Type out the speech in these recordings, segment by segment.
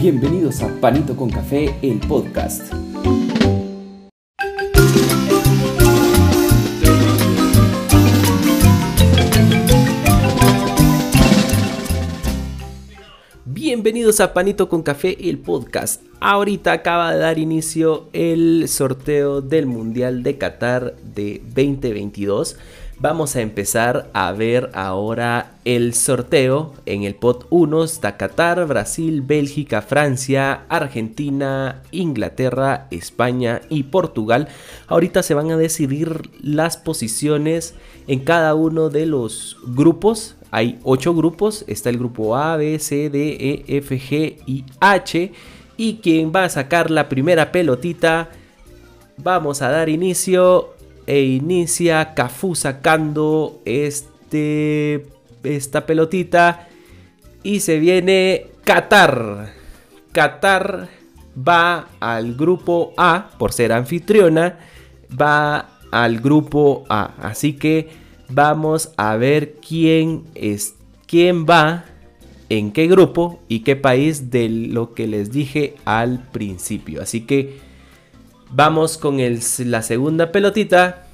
Bienvenidos a Panito con Café, el podcast. Bienvenidos a Panito con Café, el podcast. Ahorita acaba de dar inicio el sorteo del Mundial de Qatar de 2022. Vamos a empezar a ver ahora el sorteo. En el pot 1 está Qatar, Brasil, Bélgica, Francia, Argentina, Inglaterra, España y Portugal. Ahorita se van a decidir las posiciones en cada uno de los grupos. Hay 8 grupos. Está el grupo A, B, C, D, E, F, G y H. Y quien va a sacar la primera pelotita. Vamos a dar inicio e inicia Cafú sacando este, esta pelotita y se viene Qatar. Qatar va al grupo A por ser anfitriona, va al grupo A. Así que vamos a ver quién es quién va en qué grupo y qué país de lo que les dije al principio. Así que Vamos con la segunda pelotita.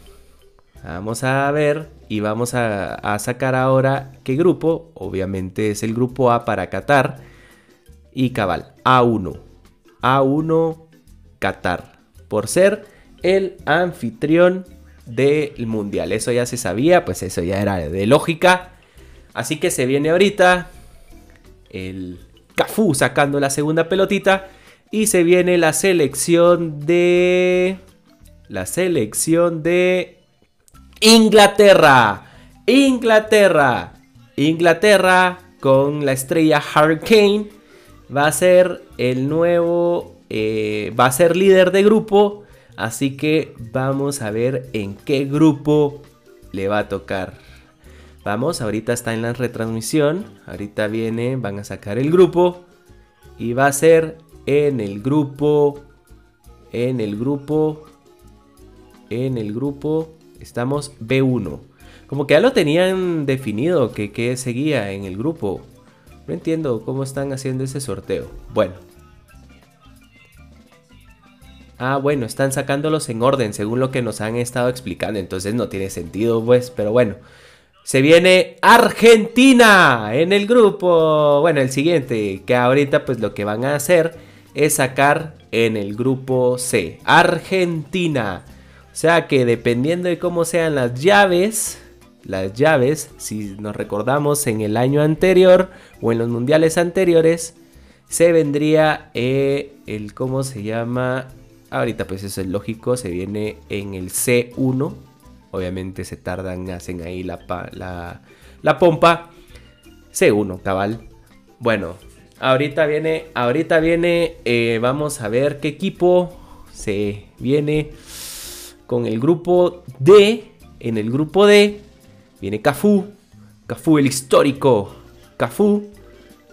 Vamos a ver y vamos a, sacar ahora qué grupo. Obviamente es el grupo A para Qatar. Y cabal, A1. A1 Qatar. Por ser el anfitrión del mundial. Eso ya se sabía, pues eso ya era de lógica. Así que se viene ahorita el Cafú sacando la segunda pelotita. Y se viene la selección de... La selección de... Inglaterra. Inglaterra. Inglaterra con la estrella Hurricane va a ser el nuevo... Eh, va a ser líder de grupo. Así que vamos a ver en qué grupo le va a tocar. Vamos, ahorita está en la retransmisión. Ahorita viene, van a sacar el grupo. Y va a ser en el grupo, en el grupo, en el grupo, estamos B1. Como que ya lo tenían definido que, que seguía en el grupo. No entiendo cómo están haciendo ese sorteo. Bueno. Ah, bueno, están sacándolos en orden según lo que nos han estado explicando. Entonces no tiene sentido, pues. Pero bueno. Se viene Argentina en el grupo. Bueno, el siguiente. Que ahorita pues lo que van a hacer es sacar en el grupo C. Argentina. O sea que dependiendo de cómo sean las llaves, las llaves, si nos recordamos en el año anterior o en los mundiales anteriores, se vendría eh, el, ¿cómo se llama? Ahorita pues eso es lógico, se viene en el C1. Obviamente se tardan, hacen ahí la, la, la pompa. C1, cabal. Bueno, Ahorita viene, ahorita viene, eh, vamos a ver qué equipo se viene con el grupo D. En el grupo D viene Cafú, Cafú el histórico, Cafú.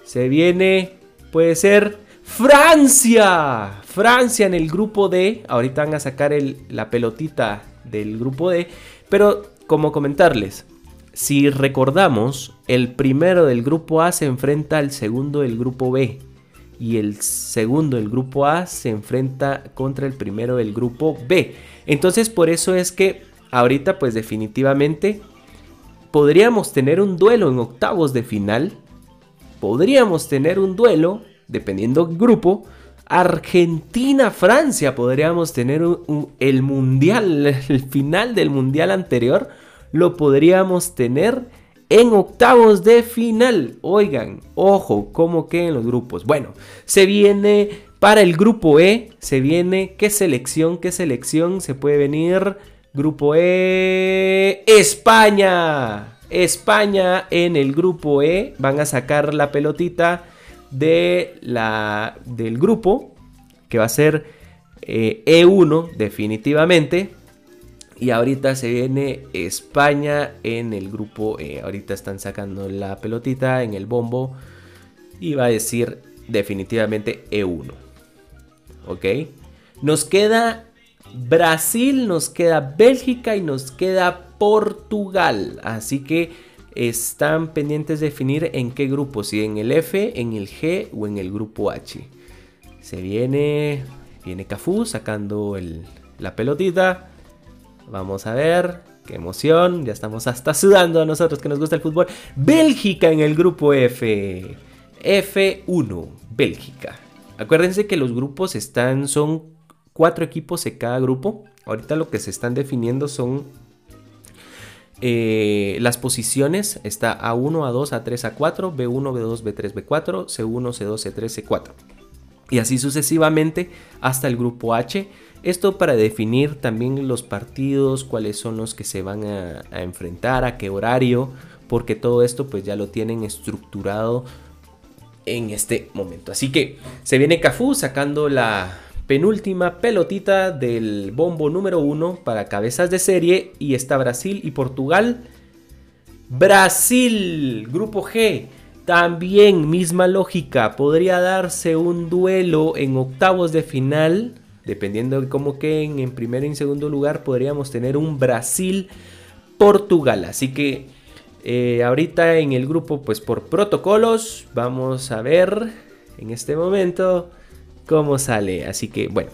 Se viene, puede ser Francia, Francia en el grupo D. Ahorita van a sacar la pelotita del grupo D. Pero como comentarles, si recordamos, el primero del grupo A se enfrenta al segundo del grupo B y el segundo del grupo A se enfrenta contra el primero del grupo B. Entonces por eso es que ahorita pues definitivamente podríamos tener un duelo en octavos de final. Podríamos tener un duelo, dependiendo del grupo, Argentina-Francia. Podríamos tener el mundial, el final del mundial anterior lo podríamos tener en octavos de final. Oigan, ojo, ¿cómo quedan los grupos? Bueno, se viene para el grupo E, se viene, ¿qué selección? ¿Qué selección se puede venir? Grupo E, España. España en el grupo E van a sacar la pelotita de la, del grupo que va a ser E1 eh, e definitivamente. Y ahorita se viene España en el grupo. Eh, ahorita están sacando la pelotita en el bombo. Y va a decir definitivamente E1. ¿Ok? Nos queda Brasil, nos queda Bélgica y nos queda Portugal. Así que están pendientes de definir en qué grupo. Si en el F, en el G o en el grupo H. Se viene. Viene Cafú sacando la pelotita. Vamos a ver. Qué emoción. Ya estamos hasta sudando a nosotros que nos gusta el fútbol. Bélgica en el grupo F. F1. Bélgica. Acuérdense que los grupos están. Son cuatro equipos en cada grupo. Ahorita lo que se están definiendo son eh, las posiciones. Está A1, A2, A3, A4, B1, B2, B3, B4, C1, C2, C3, C4. Y así sucesivamente hasta el grupo H. Esto para definir también los partidos, cuáles son los que se van a, a enfrentar, a qué horario, porque todo esto pues ya lo tienen estructurado en este momento. Así que se viene Cafú sacando la penúltima pelotita del bombo número uno para cabezas de serie y está Brasil y Portugal. Brasil, grupo G. También misma lógica, podría darse un duelo en octavos de final, dependiendo de cómo queden en primer y en segundo lugar, podríamos tener un Brasil-Portugal. Así que eh, ahorita en el grupo, pues por protocolos, vamos a ver en este momento cómo sale. Así que bueno,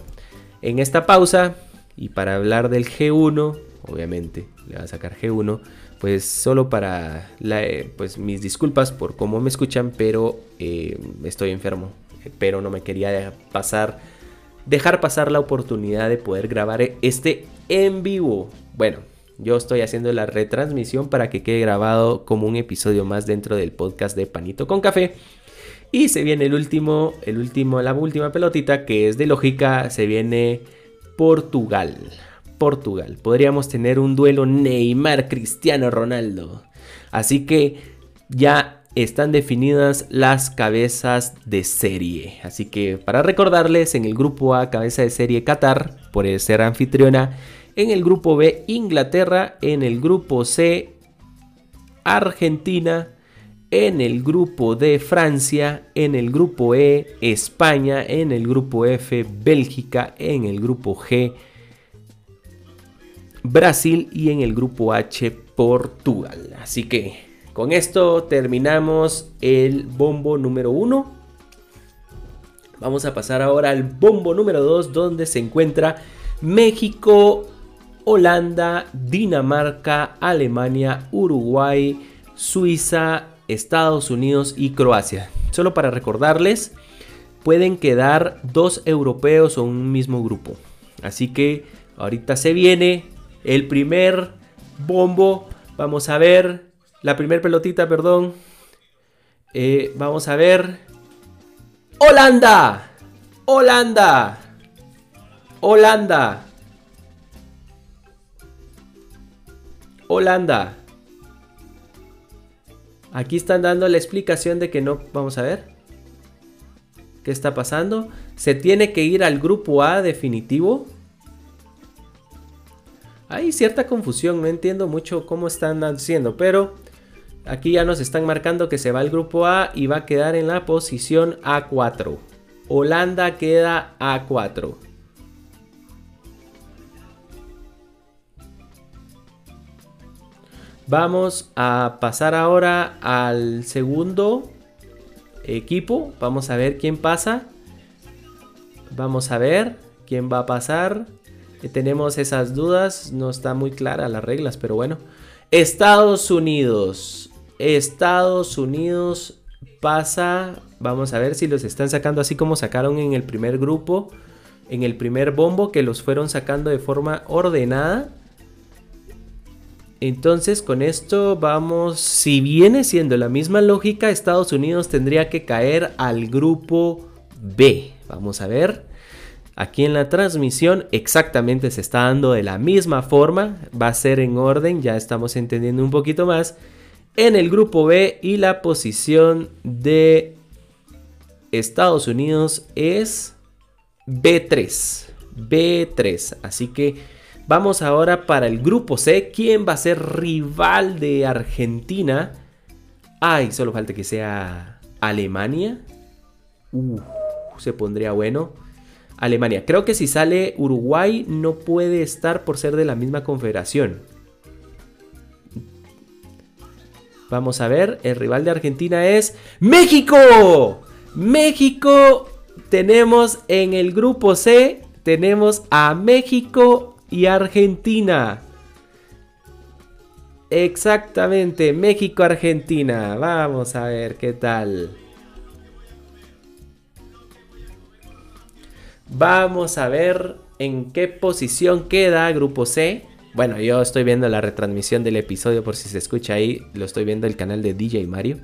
en esta pausa y para hablar del G1, obviamente le va a sacar G1, pues solo para eh, pues mis disculpas por cómo me escuchan, pero eh, estoy enfermo, pero no me quería pasar dejar pasar la oportunidad de poder grabar este en vivo. Bueno, yo estoy haciendo la retransmisión para que quede grabado como un episodio más dentro del podcast de Panito con Café. Y se viene el último, el último, la última pelotita que es de lógica, se viene Portugal. Portugal. Podríamos tener un duelo Neymar Cristiano Ronaldo. Así que ya están definidas las cabezas de serie. Así que para recordarles, en el grupo A, cabeza de serie Qatar, por ser anfitriona. En el grupo B, Inglaterra. En el grupo C, Argentina en el grupo D Francia, en el grupo E España, en el grupo F Bélgica, en el grupo G Brasil y en el grupo H Portugal. Así que con esto terminamos el bombo número 1. Vamos a pasar ahora al bombo número 2 donde se encuentra México, Holanda, Dinamarca, Alemania, Uruguay, Suiza, Estados Unidos y Croacia. Solo para recordarles, pueden quedar dos europeos o un mismo grupo. Así que ahorita se viene el primer bombo. Vamos a ver la primera pelotita, perdón. Eh, vamos a ver. Holanda. Holanda. Holanda. Holanda. Aquí están dando la explicación de que no, vamos a ver. ¿Qué está pasando? Se tiene que ir al grupo A definitivo. Hay cierta confusión, no entiendo mucho cómo están haciendo, pero aquí ya nos están marcando que se va al grupo A y va a quedar en la posición A4. Holanda queda A4. Vamos a pasar ahora al segundo equipo. Vamos a ver quién pasa. Vamos a ver quién va a pasar. Eh, tenemos esas dudas. No está muy clara las reglas, pero bueno. Estados Unidos. Estados Unidos pasa. Vamos a ver si los están sacando así como sacaron en el primer grupo. En el primer bombo que los fueron sacando de forma ordenada. Entonces con esto vamos, si viene siendo la misma lógica, Estados Unidos tendría que caer al grupo B. Vamos a ver. Aquí en la transmisión exactamente se está dando de la misma forma. Va a ser en orden, ya estamos entendiendo un poquito más. En el grupo B y la posición de Estados Unidos es B3. B3. Así que Vamos ahora para el grupo C. ¿Quién va a ser rival de Argentina? Ay, solo falta que sea Alemania. Uh, se pondría bueno. Alemania. Creo que si sale Uruguay no puede estar por ser de la misma confederación. Vamos a ver, el rival de Argentina es México. México tenemos en el grupo C, tenemos a México y Argentina. Exactamente, México-Argentina. Vamos a ver qué tal. Vamos a ver en qué posición queda Grupo C. Bueno, yo estoy viendo la retransmisión del episodio por si se escucha ahí. Lo estoy viendo el canal de DJ Mario.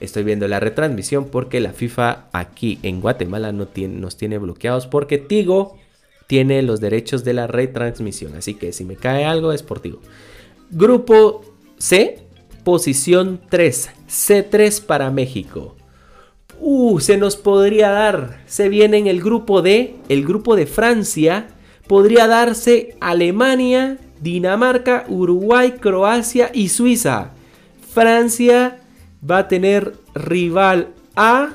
Estoy viendo la retransmisión porque la FIFA aquí en Guatemala no nos tiene bloqueados porque Tigo tiene los derechos de la retransmisión. Así que si me cae algo es por Tigo. Grupo C, posición 3. C3 para México. Uh, se nos podría dar. Se viene en el grupo D, el grupo de Francia. Podría darse Alemania, Dinamarca, Uruguay, Croacia y Suiza. Francia va a tener rival a...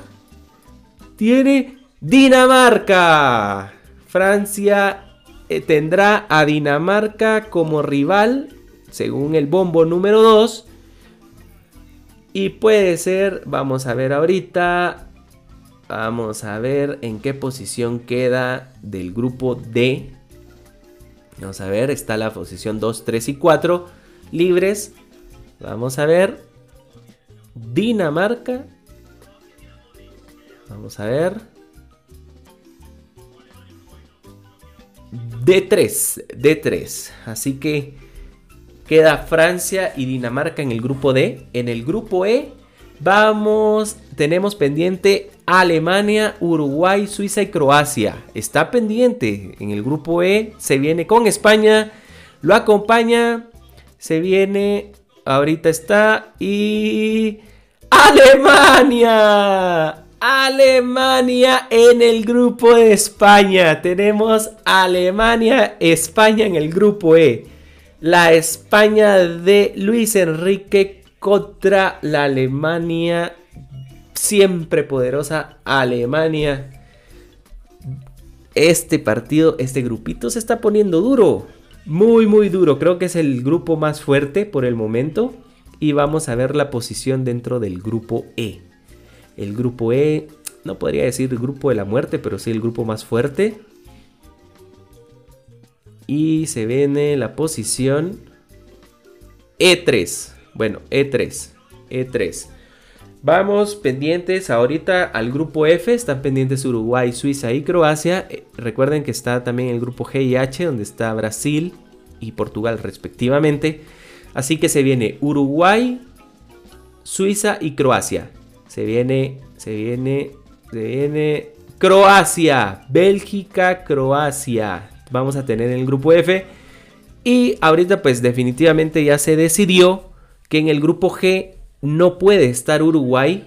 Tiene Dinamarca. Francia eh, tendrá a Dinamarca como rival, según el bombo número 2. Y puede ser, vamos a ver ahorita, vamos a ver en qué posición queda del grupo D. Vamos a ver, está la posición 2, 3 y 4 libres. Vamos a ver. Dinamarca. Vamos a ver. D3, D3. Así que Queda Francia y Dinamarca en el grupo D. En el grupo E vamos, tenemos pendiente Alemania, Uruguay, Suiza y Croacia. Está pendiente. En el grupo E se viene con España. Lo acompaña. Se viene. Ahorita está. Y. Alemania. Alemania en el grupo de España. Tenemos Alemania, España en el grupo E la España de Luis Enrique contra la Alemania siempre poderosa Alemania. Este partido, este grupito se está poniendo duro. Muy, muy duro. Creo que es el grupo más fuerte por el momento. Y vamos a ver la posición dentro del grupo E. El grupo E, no podría decir grupo de la muerte, pero sí el grupo más fuerte. Y se viene la posición E3. Bueno, E3. E3. Vamos pendientes ahorita al grupo F. Están pendientes Uruguay, Suiza y Croacia. Eh, recuerden que está también el grupo G y H, donde está Brasil y Portugal respectivamente. Así que se viene Uruguay, Suiza y Croacia. Se viene, se viene, se viene Croacia, Bélgica, Croacia vamos a tener en el grupo F. Y ahorita pues definitivamente ya se decidió que en el grupo G no puede estar Uruguay.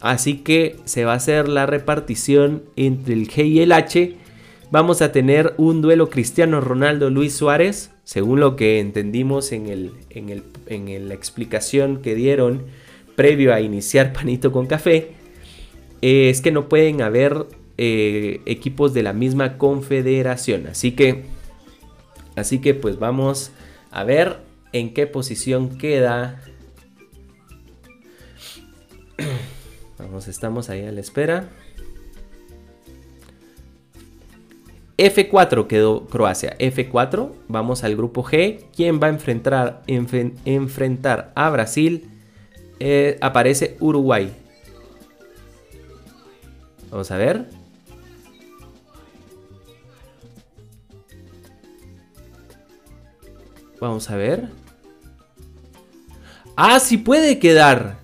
Así que se va a hacer la repartición entre el G y el H. Vamos a tener un duelo Cristiano Ronaldo-Luis Suárez. Según lo que entendimos en, el, en, la explicación que dieron previo a iniciar Panito con Café. Eh, es que no pueden haber eh, equipos de la misma confederación. Así que, así que pues vamos a ver en qué posición queda. Vamos, estamos ahí a la espera. F4 quedó Croacia. F4, vamos al grupo G. ¿Quién va a enfrentar, enfrentar a Brasil? Eh, aparece Uruguay. Vamos a ver. Vamos a ver. Ah, sí puede quedar.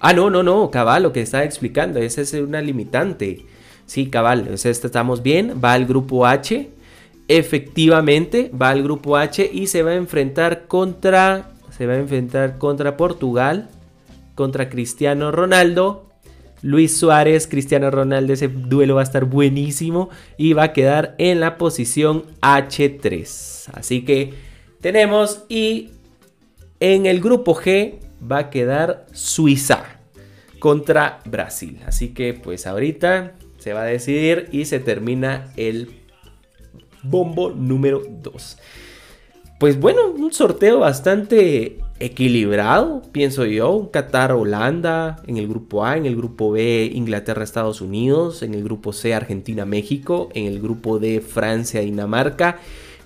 Ah, no, no, no, cabal, lo que estaba explicando, esa es una limitante. Sí, cabal, estamos bien, va al grupo H. Efectivamente, va al grupo H y se va a enfrentar contra, se va a enfrentar contra Portugal, contra Cristiano Ronaldo Luis Suárez, Cristiano Ronaldo, ese duelo va a estar buenísimo y va a quedar en la posición H3. Así que tenemos y en el grupo G va a quedar Suiza contra Brasil. Así que pues ahorita se va a decidir y se termina el bombo número 2. Pues bueno, un sorteo bastante equilibrado, pienso yo. Qatar, Holanda en el grupo A, en el grupo B, Inglaterra, Estados Unidos, en el grupo C, Argentina, México, en el grupo D, Francia, Dinamarca.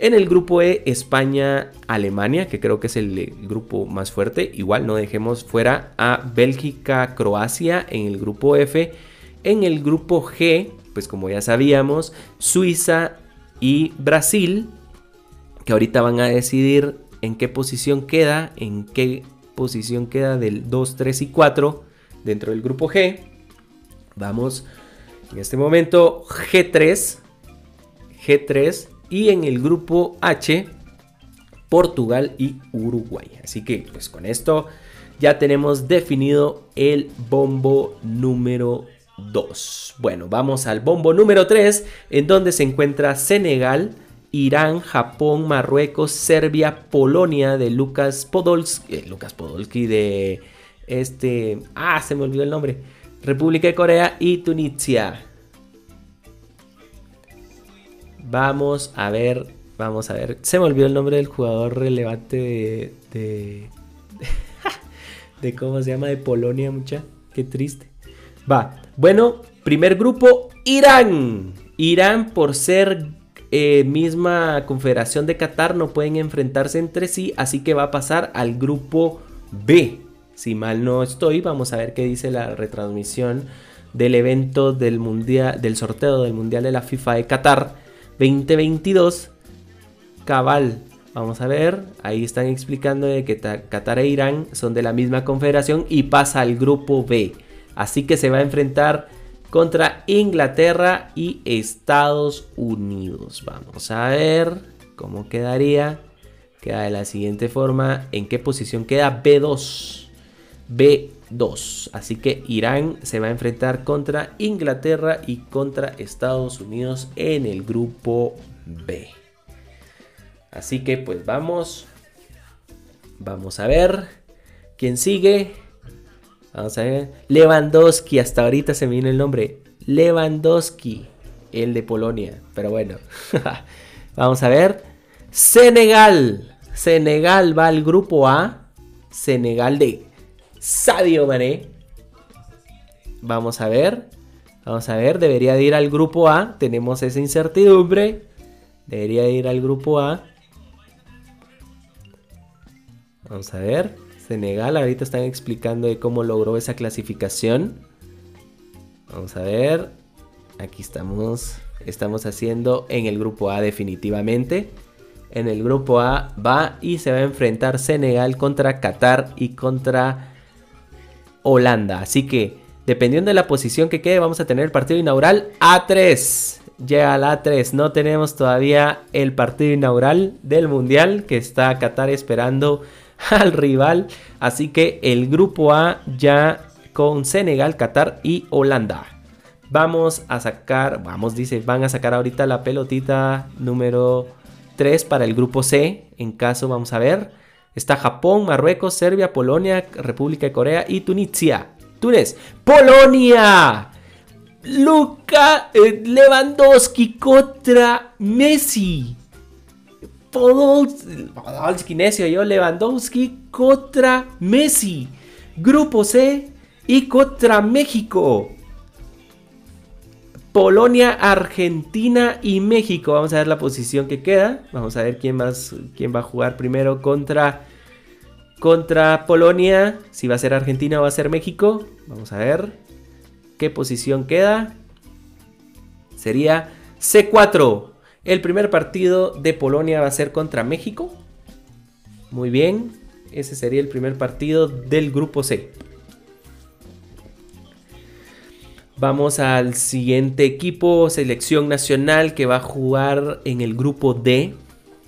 En el grupo E, España, Alemania, que creo que es el grupo más fuerte. Igual no dejemos fuera a Bélgica, Croacia en el grupo F. En el grupo G, pues como ya sabíamos, Suiza y Brasil, que ahorita van a decidir en qué posición queda, en qué posición queda del 2, 3 y 4 dentro del grupo G. Vamos en este momento G3, G3 y en el grupo H Portugal y Uruguay. Así que pues con esto ya tenemos definido el bombo número 2. Bueno, vamos al bombo número 3 en donde se encuentra Senegal, Irán, Japón, Marruecos, Serbia, Polonia de Lucas Podolski, eh, Lucas Podolski de este, ah, se me olvidó el nombre, República de Corea y Tunisia. Vamos a ver, vamos a ver, se me olvidó el nombre del jugador relevante de, de, de cómo se llama, de Polonia, mucha, qué triste. Va, bueno, primer grupo, Irán. Irán por ser eh, misma confederación de Qatar no pueden enfrentarse entre sí, así que va a pasar al grupo B. Si mal no estoy, vamos a ver qué dice la retransmisión del evento del mundial, del sorteo del mundial de la FIFA de Qatar 2022. Cabal, vamos a ver, ahí están explicando de que Qatar e Irán son de la misma confederación y pasa al grupo B. Así que se va a enfrentar contra Inglaterra y Estados Unidos. Vamos a ver cómo quedaría. Queda de la siguiente forma. ¿En qué posición queda? B2. B2. Así que Irán se va a enfrentar contra Inglaterra y contra Estados Unidos en el grupo B. Así que pues vamos. Vamos a ver quién sigue. Vamos a ver. Lewandowski, hasta ahorita se me viene el nombre. Lewandowski, el de Polonia. Pero bueno. Vamos a ver. Senegal. Senegal va al grupo A. Senegal de Sadio Mané. Vamos a ver. Vamos a ver. Debería de ir al grupo A. Tenemos esa incertidumbre. Debería de ir al grupo A. Vamos a ver. Senegal. Ahorita están explicando cómo logró esa clasificación. Vamos a ver. Aquí estamos. Estamos haciendo en el grupo A definitivamente. En el grupo A va y se va a enfrentar Senegal contra Qatar y contra Holanda. Así que dependiendo de la posición que quede vamos a tener el partido inaugural A3. Llega al A3. No tenemos todavía el partido inaugural del Mundial que está Qatar esperando al rival. Así que el grupo A ya con Senegal, Qatar y Holanda. Vamos a sacar, vamos, dice, van a sacar ahorita la pelotita número 3 para el grupo C. En caso, vamos a ver. Está Japón, Marruecos, Serbia, Polonia, República de Corea y Tunisia. Túnez. Polonia. Luka eh, Lewandowski contra Messi. Podolski, necio yo, Lewandowski contra Messi. Grupo C y contra México. Polonia, Argentina y México. Vamos a ver la posición que queda. Vamos a ver quién, más, quién va a jugar primero contra, contra Polonia. Si va a ser Argentina o va a ser México. Vamos a ver qué posición queda. Sería C4. El primer partido de Polonia va a ser contra México. Muy bien, ese sería el primer partido del grupo C. Vamos al siguiente equipo, selección nacional que va a jugar en el grupo D.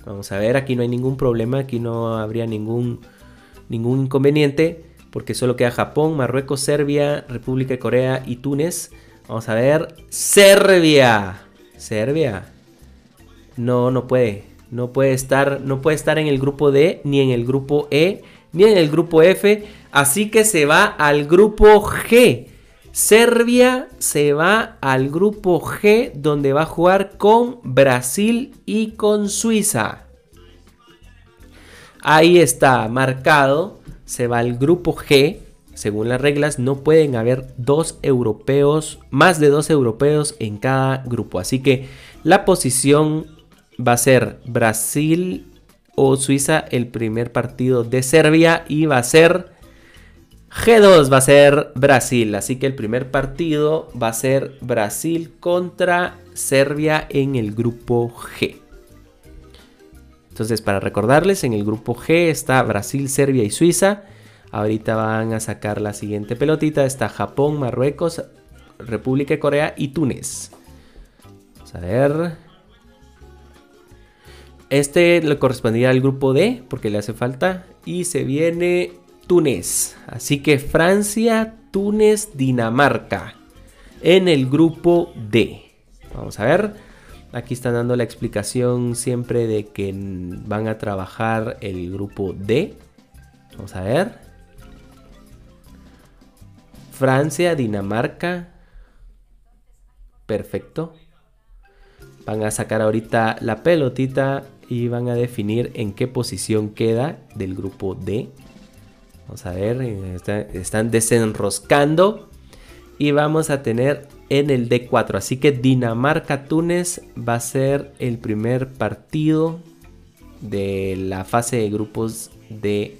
Vamos a ver, aquí no hay ningún problema, aquí no habría ningún, ningún inconveniente, porque solo queda Japón, Marruecos, Serbia, República de Corea y Túnez. Vamos a ver, Serbia. Serbia. No, no puede. No puede estar, no puede estar en el grupo D, ni en el grupo E, ni en el grupo F. Así que se va al grupo G. Serbia se va al grupo G donde va a jugar con Brasil y con Suiza. Ahí está marcado se va al grupo G. Según las reglas, no pueden haber dos europeos, más de dos europeos en cada grupo. Así que la posición va a ser Brasil o Suiza el primer partido de Serbia y va a ser G2 va a ser Brasil, así que el primer partido va a ser Brasil contra Serbia en el grupo G. Entonces, para recordarles, en el grupo G está Brasil, Serbia y Suiza. Ahorita van a sacar la siguiente pelotita. Está Japón, Marruecos, República de Corea y Túnez. Vamos a ver. Este le correspondía al grupo D porque le hace falta. Y se viene Túnez. Así que Francia, Túnez, Dinamarca. En el grupo D. Vamos a ver. Aquí están dando la explicación siempre de que van a trabajar el grupo D. Vamos a ver. Francia, Dinamarca. Perfecto. Van a sacar ahorita la pelotita y van a definir en qué posición queda del grupo D. Vamos a ver, están desenroscando. Y vamos a tener en el D4. Así que Dinamarca-Túnez va a ser el primer partido de la fase de grupos de,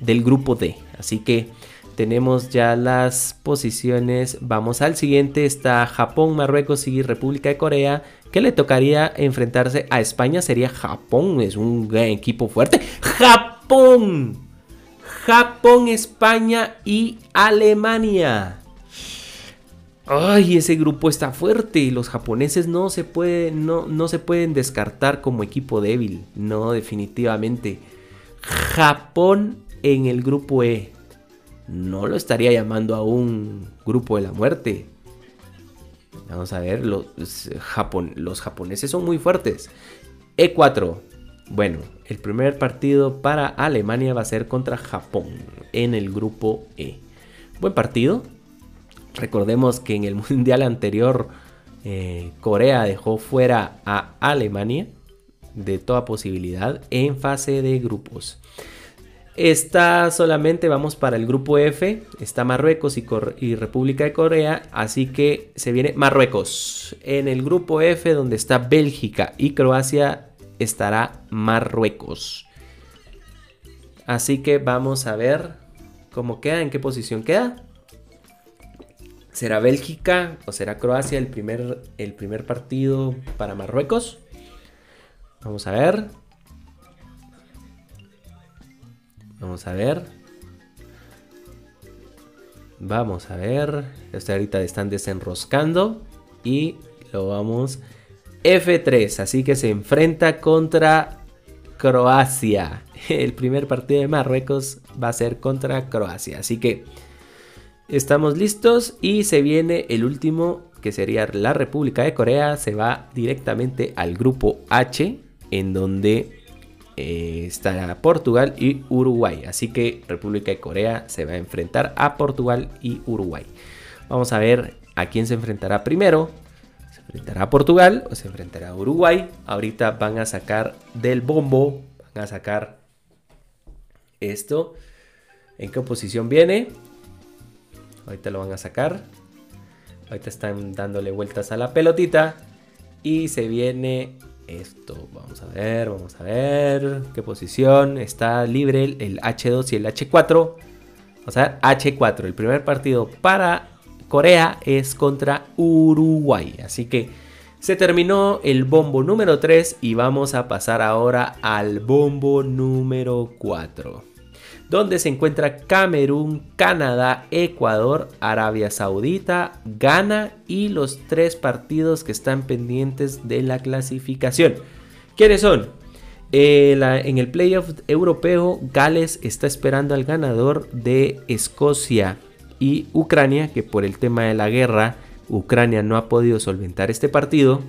del grupo D. Así que tenemos ya las posiciones. Vamos al siguiente. Está Japón, Marruecos y República de Corea. Que le tocaría enfrentarse a España. Sería Japón. Es un equipo fuerte. Japón. Japón, España y Alemania. Ay, ese grupo está fuerte. Los japoneses no se, pueden, no, no se pueden descartar como equipo débil. No, definitivamente. Japón en el grupo E. No lo estaría llamando a un grupo de la muerte. Vamos a ver, los, los japoneses son muy fuertes. E4. Bueno, el primer partido para Alemania va a ser contra Japón en el grupo E. Buen partido, Recordemos que en el mundial anterior eh, Corea dejó fuera a Alemania de toda posibilidad en fase de grupos. Está solamente, vamos para el grupo F, está Marruecos y, y, República de Corea, así que se viene Marruecos. En el grupo F, donde está Bélgica y Croacia, estará Marruecos. Así que vamos a ver cómo queda, en qué posición queda. ¿Será Bélgica o será Croacia el primer, el primer partido para Marruecos? Vamos a ver. Vamos a ver. Vamos a ver. Este ahorita están desenroscando. Y lo vamos. F3. Así que se enfrenta contra Croacia. El primer partido de Marruecos va a ser contra Croacia. Así que Estamos listos y se viene el último que sería la República de Corea. Se va directamente al grupo H en donde eh, estará Portugal y Uruguay. Así que República de Corea se va a enfrentar a Portugal y Uruguay. Vamos a ver a quién se enfrentará primero. Enfrentará a Portugal o se enfrentará a Uruguay. Ahorita van a sacar del bombo. Van a sacar esto. ¿En qué posición viene? Ahorita lo van a sacar. Ahorita están dándole vueltas a la pelotita. Y se viene esto. Vamos a ver, vamos a ver. ¿Qué posición? Está libre el H2 y el H4. O sea, H4. El primer partido para Corea es contra Uruguay. Así que se terminó el bombo número 3 y vamos a pasar ahora al bombo número 4 donde se encuentra Camerún, Canadá, Ecuador, Arabia Saudita, Ghana y los tres partidos que están pendientes de la clasificación. ¿Quiénes son? Eh, en el playoff europeo, Gales está esperando al ganador de Escocia y Ucrania, que por el tema de la guerra, Ucrania no ha podido solventar este partido.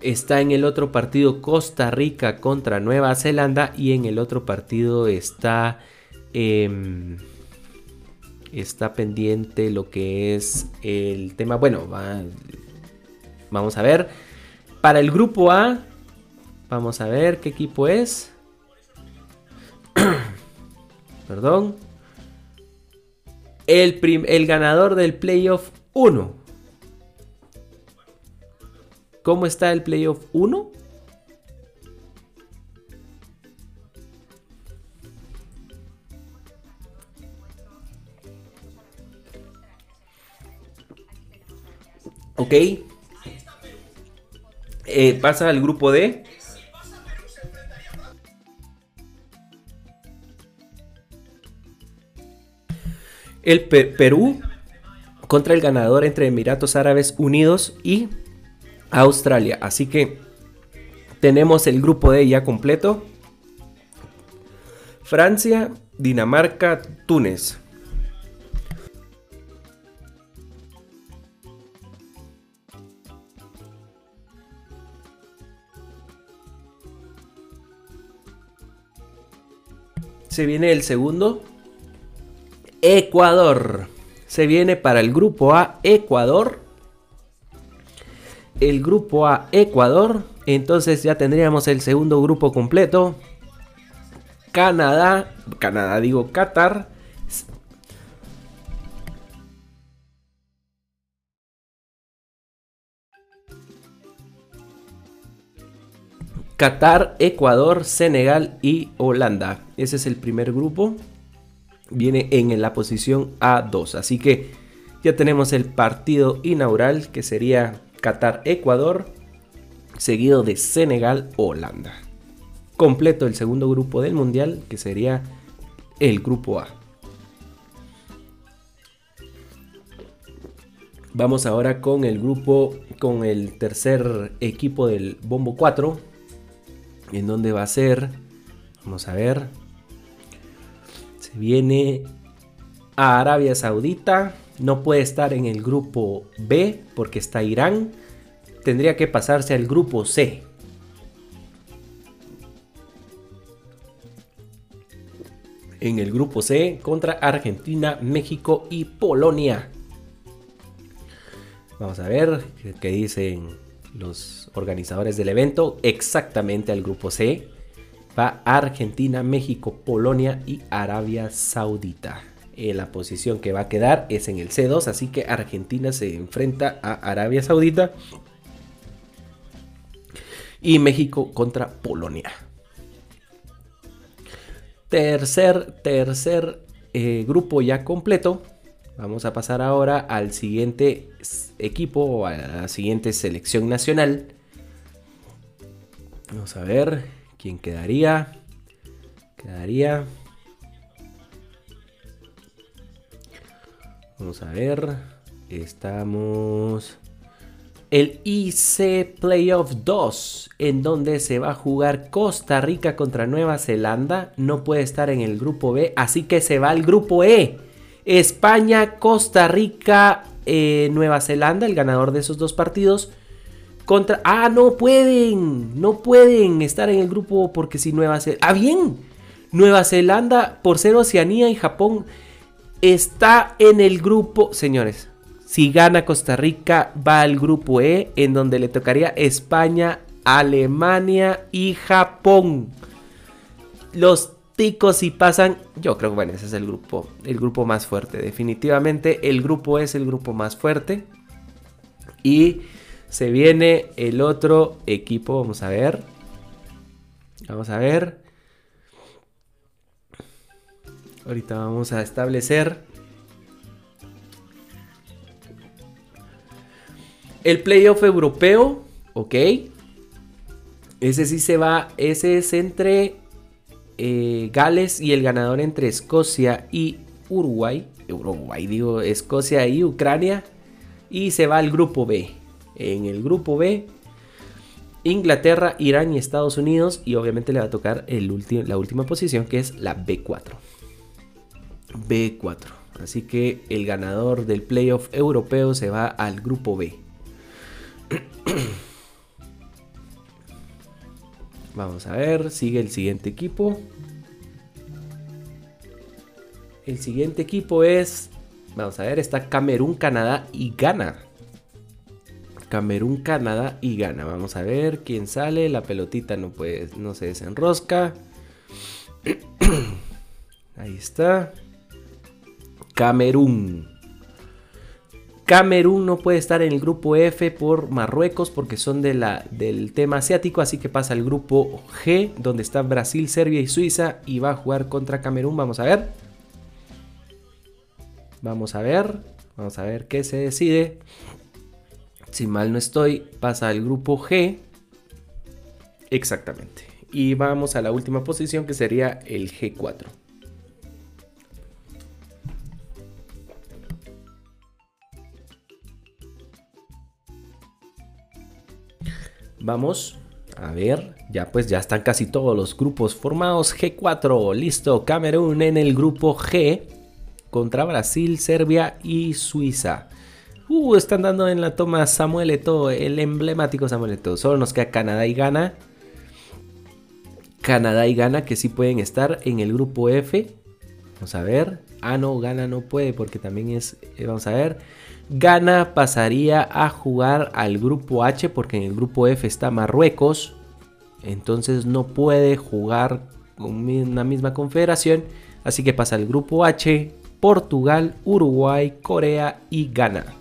Está en el otro partido Costa Rica contra Nueva Zelanda y en el otro partido está em, está pendiente lo que es el tema. Bueno, vamos a ver. Para el grupo A, vamos a ver qué equipo es. perdón. El, el ganador del playoff 1. ¿Cómo está el playoff 1? Ok. Eh, pasa al grupo D. El Perú contra el ganador entre Emiratos Árabes Unidos y Australia. Así que tenemos el grupo D ya completo. Francia, Dinamarca, Túnez. Se viene el segundo. Ecuador. Se viene para el grupo A Ecuador. El grupo A Ecuador. Entonces ya tendríamos el segundo grupo completo. Canadá. Canadá digo Qatar. Qatar, Ecuador, Senegal y Holanda. Ese es el primer grupo. Viene en la posición A2. Así que ya tenemos el partido inaugural que sería Qatar, Ecuador, seguido de Senegal, Holanda. Completo el segundo grupo del Mundial que sería el grupo A. Vamos ahora con el grupo, con el tercer equipo del Bombo 4 en dónde va a ser. Vamos a ver. Viene a Arabia Saudita. No puede estar en el grupo B porque está Irán. Tendría que pasarse al grupo C. En el grupo C contra Argentina, México y Polonia. Vamos a ver qué dicen los organizadores del evento, exactamente al grupo C. Va Argentina, México, Polonia y Arabia Saudita. En la posición que va a quedar es en el C2, así que Argentina se enfrenta a Arabia Saudita. Y México contra Polonia. Tercer, tercer eh, grupo ya completo. Vamos a pasar ahora al siguiente equipo o a la siguiente selección nacional. Vamos a ver quién quedaría. Quedaría. Vamos a ver. Estamos. El IC Playoff 2, en donde se va a jugar Costa Rica contra Nueva Zelanda. No puede estar en el grupo B, así que se va al grupo E. España, Costa Rica, eh, Nueva Zelanda, el ganador de esos dos partidos. Contra. Ah, no pueden. No pueden estar en el grupo porque si Nueva Zelanda. Ah, bien. Nueva Zelanda, por ser Oceanía y Japón, está en el grupo. Señores, si gana Costa Rica, va al grupo E, en donde le tocaría España, Alemania y Japón. Los si pasan, yo creo que bueno, ese es el grupo, el grupo más fuerte. Definitivamente el grupo es el grupo más fuerte. Y se viene el otro equipo, vamos a ver. Vamos a ver. Ahorita vamos a establecer el playoff europeo, ok. Ese sí se va, ese es entre eh, Gales y el ganador entre Escocia y Uruguay. Uruguay, digo, Escocia y Ucrania. Y se va al grupo B. En el grupo B, Inglaterra, Irán y Estados Unidos. Y obviamente le va a tocar el la última posición que es la B4. B4. Así que el ganador del playoff europeo se va al grupo B. Vamos a ver, sigue el siguiente equipo. El siguiente equipo es, vamos a ver, está Camerún, Canadá y Ghana. Camerún, Canadá y Ghana. Vamos a ver quién sale. La pelotita no, puede, no se desenrosca. Ahí está. Camerún. Camerún no puede estar en el grupo F por Marruecos porque son de la, del tema asiático, así que pasa al grupo G, donde están Brasil, Serbia y Suiza, y va a jugar contra Camerún. Vamos a ver. Vamos a ver. Vamos a ver qué se decide. Si mal no estoy, pasa al grupo G. Exactamente. Y vamos a la última posición que sería el G4. Vamos a ver, ya pues ya están casi todos los grupos formados. G4, listo. Camerún en el grupo G contra Brasil, Serbia y Suiza. Uh, están dando en la toma Samuel Eto'o, el emblemático Samuel Eto'o. Solo nos queda Canadá y Ghana. Canadá y Ghana que sí pueden estar en el grupo F. Vamos a ver. Ah, no, Ghana no puede porque también es... Eh, vamos a ver. Ghana pasaría a jugar al grupo H porque en el grupo F está Marruecos. Entonces no puede jugar con una misma confederación. Así que pasa al grupo H, Portugal, Uruguay, Corea y Ghana.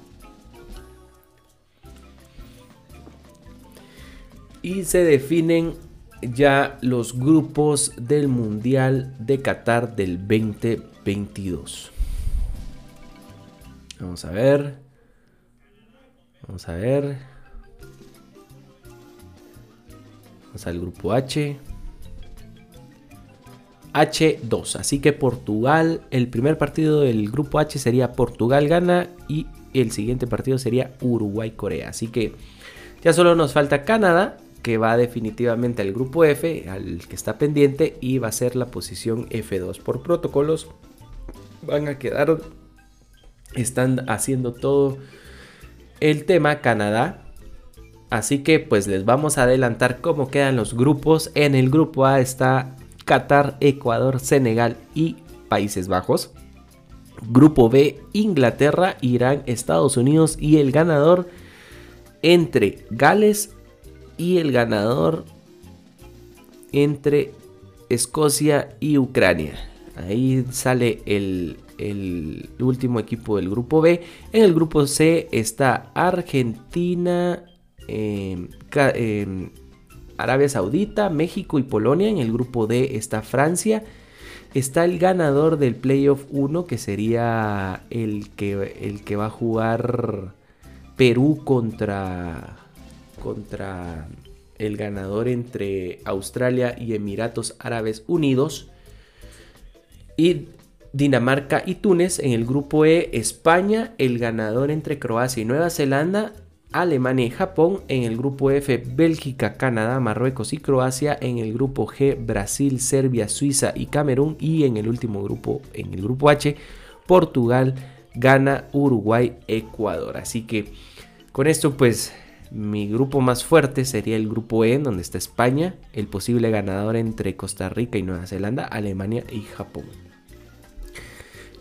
Y se definen ya los grupos del Mundial de Qatar del 2022. Vamos a ver. Vamos a ver. Vamos al grupo H. H2. Así que Portugal, el primer partido del grupo H sería Portugal gana y el siguiente partido sería Uruguay-Corea. Así que ya solo nos falta Canadá, que va definitivamente al grupo F, al que está pendiente, y va a ser la posición F2. Por protocolos van a quedar están haciendo todo el tema Canadá. Así que pues les vamos a adelantar cómo quedan los grupos. En el grupo A está Qatar, Ecuador, Senegal y Países Bajos. Grupo B, Inglaterra, Irán, Estados Unidos y el ganador entre Gales y el ganador entre Escocia y Ucrania. Ahí sale el, el último equipo del grupo B. En el grupo C está Argentina, em, em, Arabia Saudita, México y Polonia. En el grupo D está Francia. Está el ganador del playoff 1, que sería el que, el que va a jugar Perú contra, contra el ganador entre Australia y Emiratos Árabes Unidos. Y Dinamarca y Túnez. En el grupo E, España, el ganador entre Croacia y Nueva Zelanda. Alemania y Japón. En el grupo F, Bélgica, Canadá, Marruecos y Croacia. En el grupo G, Brasil, Serbia, Suiza y Camerún. Y en el último grupo, en el grupo H, Portugal, Ghana, Uruguay, Ecuador. Así que con esto pues mi grupo más fuerte sería el grupo E, donde está España, el posible ganador entre Costa Rica y Nueva Zelanda, Alemania y Japón.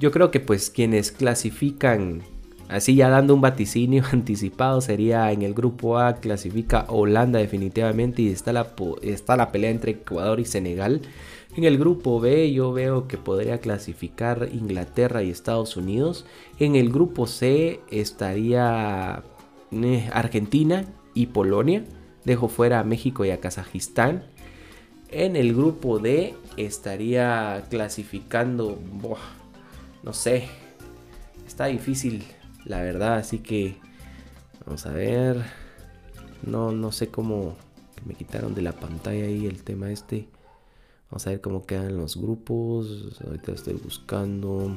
Yo creo que pues quienes clasifican, así ya dando un vaticinio anticipado, sería en el grupo A clasifica Holanda definitivamente y está la, está la pelea entre Ecuador y Senegal. En el grupo B yo veo que podría clasificar Inglaterra y Estados Unidos. En el grupo C estaría Argentina y Polonia. Dejo fuera a México y a Kazajistán. En el grupo D estaría clasificando no sé, está difícil, la verdad, así que vamos a ver. No, no sé cómo me quitaron de la pantalla ahí el tema este. Vamos a ver cómo quedan los grupos. Ahorita estoy buscando.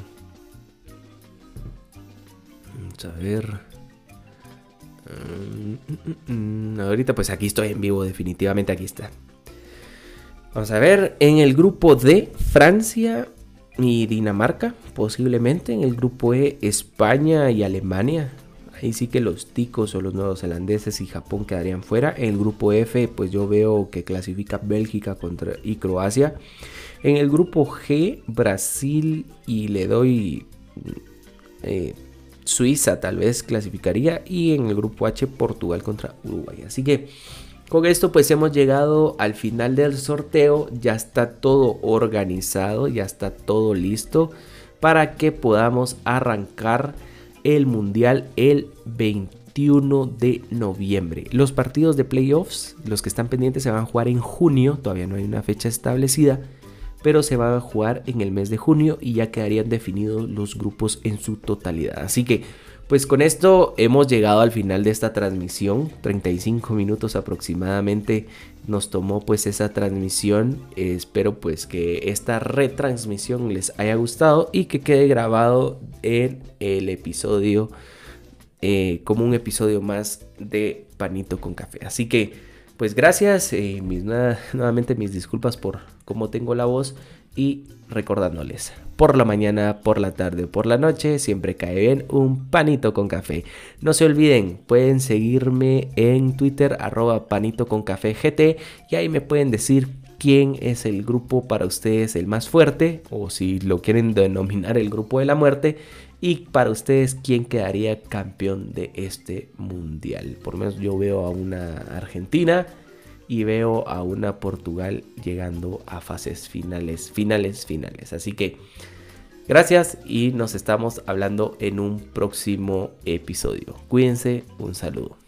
Vamos a ver. Mm, mm, mm, ahorita pues aquí estoy en vivo, definitivamente aquí está. Vamos a ver, en el grupo de Francia y Dinamarca, posiblemente. En el grupo E, España y Alemania. Ahí sí que los ticos o los nuevos zelandeses y Japón quedarían fuera. En el grupo F, pues yo veo que clasifica Bélgica contra, y Croacia. En el grupo G, Brasil y le doy eh, Suiza tal vez clasificaría. Y en el grupo H, Portugal contra Uruguay. Así que Con esto pues hemos llegado al final del sorteo, ya está todo organizado, ya está todo listo para que podamos arrancar el mundial el 21 de noviembre. Los partidos de playoffs, los que están pendientes, se van a jugar en junio, todavía no hay una fecha establecida, pero se van a jugar en el mes de junio y ya quedarían definidos los grupos en su totalidad. Así que pues con esto hemos llegado al final de esta transmisión, 35 minutos aproximadamente nos tomó pues esa transmisión, espero pues que esta retransmisión les haya gustado y que quede grabado en el episodio eh, como un episodio más de Panito con Café. Así que pues gracias, eh, mis, nuevamente mis disculpas por cómo tengo la voz y recordándoles, por la mañana, por la tarde o por la noche, siempre cae bien un panito con café. No se olviden, pueden seguirme en Twitter arroba panito GT y ahí me pueden decir quién es el grupo para ustedes el más fuerte o si lo quieren denominar el grupo de la muerte y para ustedes quién quedaría campeón de este mundial. Por lo menos yo veo a una Argentina y veo a una Portugal llegando a fases finales, finales, finales. Así que gracias y nos estamos hablando en un próximo episodio. Cuídense, un saludo.